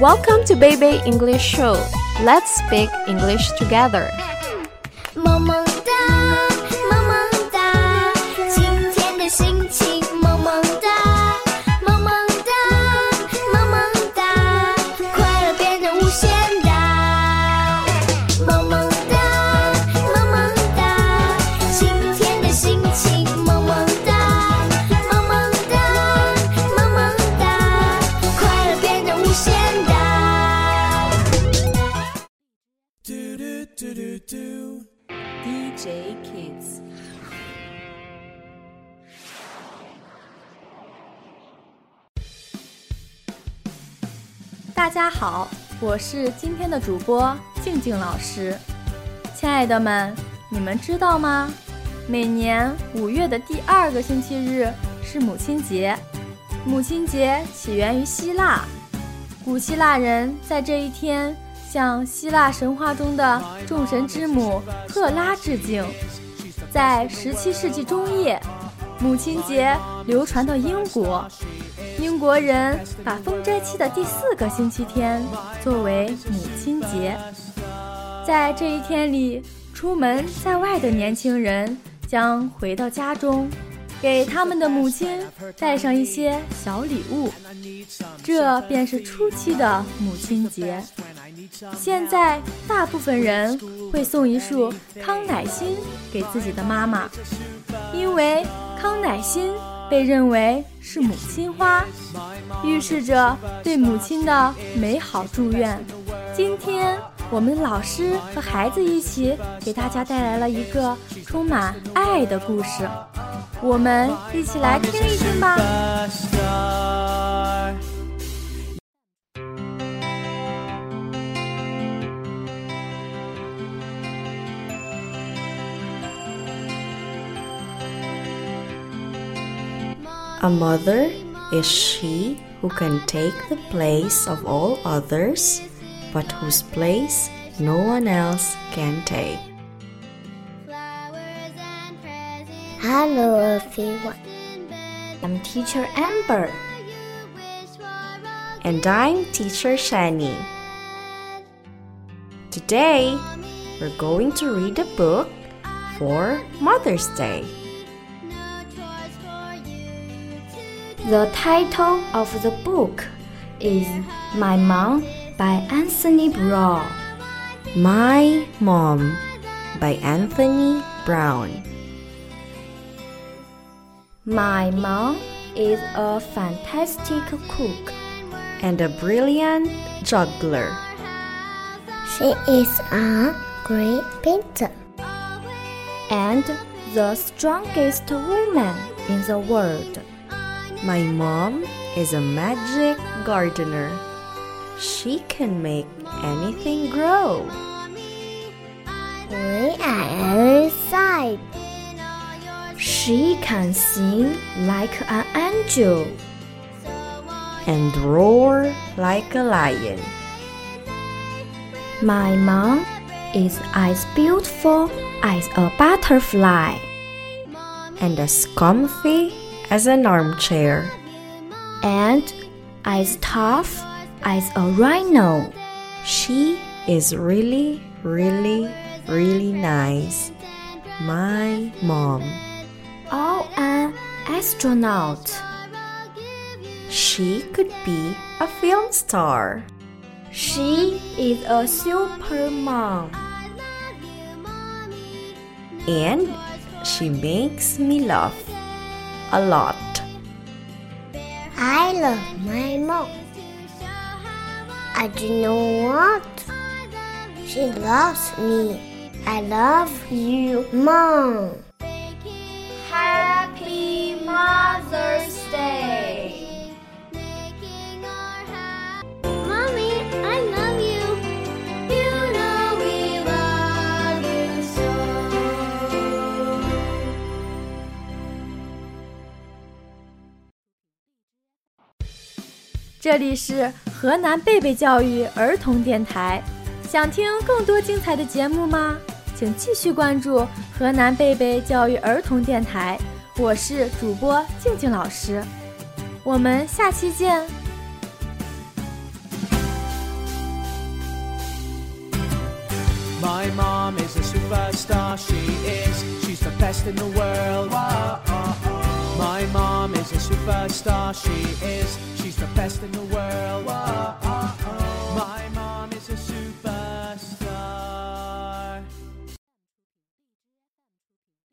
Welcome to Baby English Show. Let's speak English together. J Kids。大家好，我是今天的主播静静老师。亲爱的们，你们知道吗？每年五月的第二个星期日是母亲节。母亲节起源于希腊，古希腊人在这一天向希腊神话中的众神之母赫拉致敬。在17世纪中叶，母亲节流传到英国，英国人把封斋期的第四个星期天作为母亲节。在这一天里，出门在外的年轻人将回到家中，给他们的母亲带上一些小礼物，这便是初期的母亲节。现在，大部分人会送一束康乃馨给自己的妈妈，因为康乃馨被认为是母亲花，预示着对母亲的美好祝愿。今天，我们老师和孩子一起给大家带来了一个充满爱的故事，我们一起来听一听吧。A mother is she who can take the place of all others, but whose place no one else can take. Hello everyone. I'm Teacher Amber. And I'm Teacher Shenie. Today, we're going to read a book for Mother's Day. The title of the book is My Mom by Anthony Browne. My Mom by Anthony Browne. My mom is a fantastic cook. And a brilliant juggler. She is a great painter. and the strongest woman in the world. My mom is a magic gardener. She can make anything grow. We are inside. She can sing like an angel. and roar like a lion. My mom is as beautiful as a butterfly. and as comfy as an armchair. and as tough as a rhino. She is really, really, really nice. My mom. Oh, or an astronaut. She could be a film star. She is a super mom. And she makes me laugh a lot. I love my mom. I do know what? She loves me. I love you, mom. 这里是河南贝贝教育儿童电台想听更多精彩的节目吗请继续关注河南贝贝教育儿童电台我是主播静静老师我们下期见 my mom is a superstar she is she's the best in the world my mom is a superstar she is